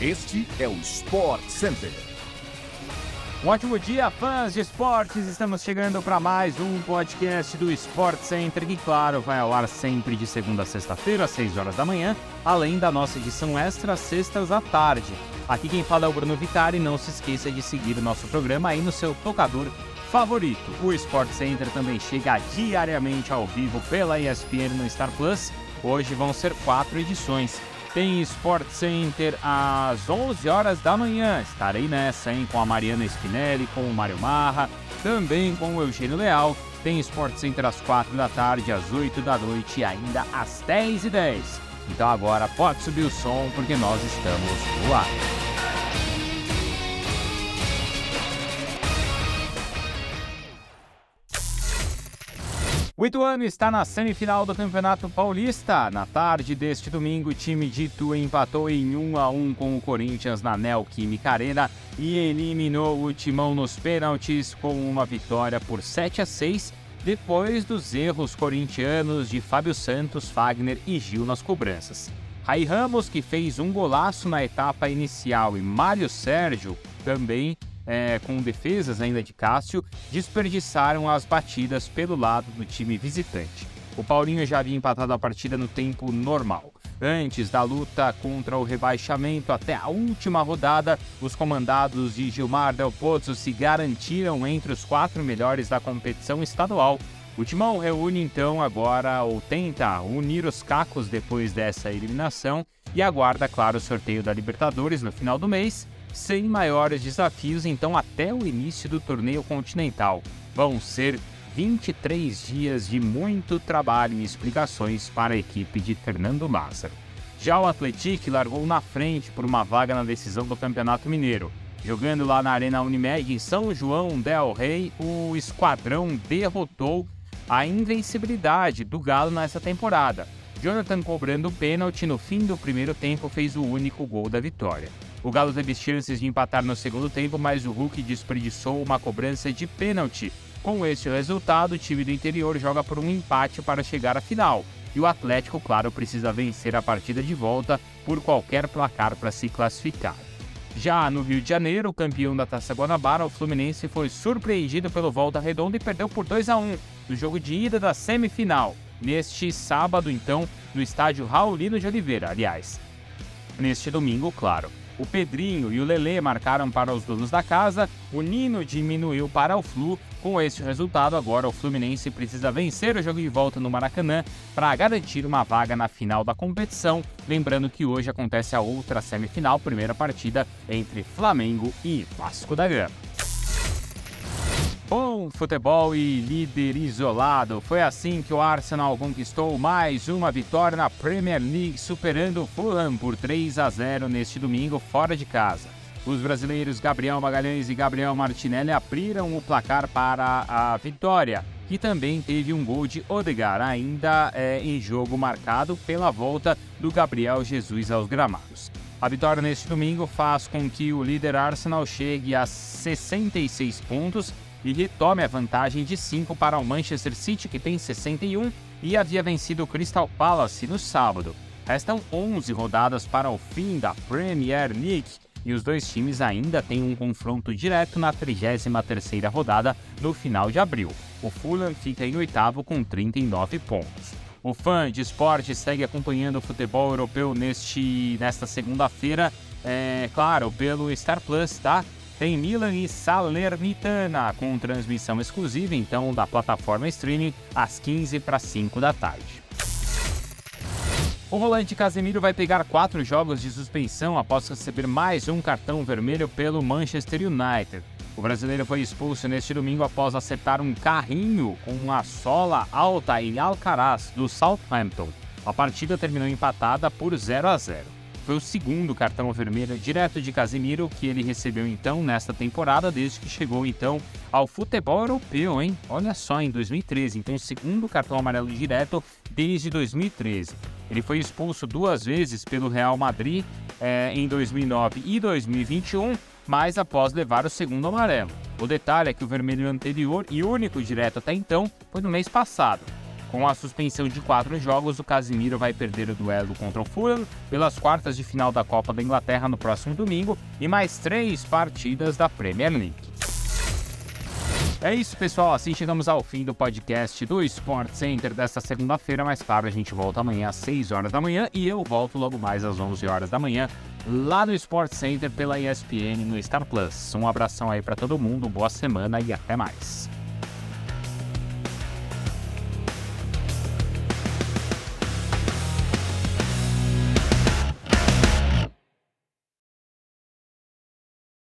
Este é o Sport Center. Um ótimo dia, fãs de esportes! Estamos chegando para mais um podcast do Sport Center, que, claro, vai ao ar sempre de segunda a sexta-feira, às 6 horas da manhã, além da nossa edição extra, sextas à tarde. Aqui quem fala é o Bruno Vitari. Não se esqueça de seguir o nosso programa aí no seu tocador favorito. O Sport Center também chega diariamente ao vivo pela ESPN no Star Plus. Hoje vão ser quatro edições. Tem Sport Center às 11 horas da manhã. Estarei nessa, hein? Com a Mariana Spinelli, com o Mário Marra, também com o Eugênio Leal. Tem Sport Center às 4 da tarde, às 8 da noite e ainda às 10 e 10. Então agora pode subir o som porque nós estamos no ar. O Ituano está na semifinal do Campeonato Paulista. Na tarde deste domingo, o time de Itu empatou em 1 a 1 com o Corinthians na Neoquímica Arena e eliminou o Timão nos pênaltis com uma vitória por 7 a 6, depois dos erros corintianos de Fábio Santos, Fagner e Gil nas cobranças. Rai Ramos, que fez um golaço na etapa inicial, e Mário Sérgio também é, com defesas ainda de Cássio, desperdiçaram as batidas pelo lado do time visitante. O Paulinho já havia empatado a partida no tempo normal. Antes da luta contra o rebaixamento até a última rodada, os comandados de Gilmar Del Pozzo se garantiram entre os quatro melhores da competição estadual. O Timão reúne então agora ou tenta unir os cacos depois dessa eliminação e aguarda, claro, o sorteio da Libertadores no final do mês sem maiores desafios, então, até o início do torneio continental. Vão ser 23 dias de muito trabalho e explicações para a equipe de Fernando Massa. Já o Atlético largou na frente por uma vaga na decisão do Campeonato Mineiro. Jogando lá na Arena Unimed em São João del Rei, o esquadrão derrotou a invencibilidade do Galo nessa temporada. Jonathan cobrando o pênalti no fim do primeiro tempo fez o único gol da vitória. O Galo teve chances de empatar no segundo tempo, mas o Hulk desperdiçou uma cobrança de pênalti. Com esse resultado, o time do interior joga por um empate para chegar à final. E o Atlético, claro, precisa vencer a partida de volta por qualquer placar para se classificar. Já no Rio de Janeiro, campeão da Taça Guanabara, o Fluminense foi surpreendido pelo Volta Redonda e perdeu por 2 a 1 no jogo de ida da semifinal. Neste sábado, então, no estádio Raulino de Oliveira, aliás. Neste domingo, claro. O Pedrinho e o Lelê marcaram para os donos da casa, o Nino diminuiu para o Flu. Com esse resultado, agora o Fluminense precisa vencer o jogo de volta no Maracanã para garantir uma vaga na final da competição. Lembrando que hoje acontece a outra semifinal, primeira partida entre Flamengo e Vasco da Gama. Bom futebol e líder isolado. Foi assim que o Arsenal conquistou mais uma vitória na Premier League, superando o Fulham por 3 a 0 neste domingo fora de casa. Os brasileiros Gabriel Magalhães e Gabriel Martinelli abriram o placar para a vitória, que também teve um gol de Odegaard, ainda é, em jogo marcado pela volta do Gabriel Jesus aos gramados. A vitória neste domingo faz com que o líder Arsenal chegue a 66 pontos e retome a vantagem de 5 para o Manchester City, que tem 61 e havia vencido o Crystal Palace no sábado. Restam 11 rodadas para o fim da Premier League e os dois times ainda têm um confronto direto na 33ª rodada no final de abril. O Fulham fica em oitavo com 39 pontos. O fã de esporte segue acompanhando o futebol europeu neste, nesta segunda-feira, é, claro, pelo Star Plus, tá? Tem Milan e Salernitana, com transmissão exclusiva então da plataforma streaming às 15 para 5 da tarde. O volante Casemiro vai pegar quatro jogos de suspensão após receber mais um cartão vermelho pelo Manchester United. O brasileiro foi expulso neste domingo após acertar um carrinho com uma sola alta em Alcaraz, do Southampton. A partida terminou empatada por 0 a 0. Foi o segundo cartão vermelho direto de Casemiro que ele recebeu então nesta temporada, desde que chegou então ao futebol europeu, hein? Olha só, em 2013. Então, o segundo cartão amarelo direto desde 2013. Ele foi expulso duas vezes pelo Real Madrid é, em 2009 e 2021, mas após levar o segundo amarelo. O detalhe é que o vermelho anterior e único direto até então foi no mês passado. Com a suspensão de quatro jogos, o Casimiro vai perder o duelo contra o Fulham pelas quartas de final da Copa da Inglaterra no próximo domingo e mais três partidas da Premier League. É isso, pessoal. Assim chegamos ao fim do podcast do Sport Center desta segunda-feira. Mais claro, a gente volta amanhã às 6 horas da manhã e eu volto logo mais às 11 horas da manhã lá no Sport Center pela ESPN no Star Plus. Um abração aí para todo mundo, boa semana e até mais.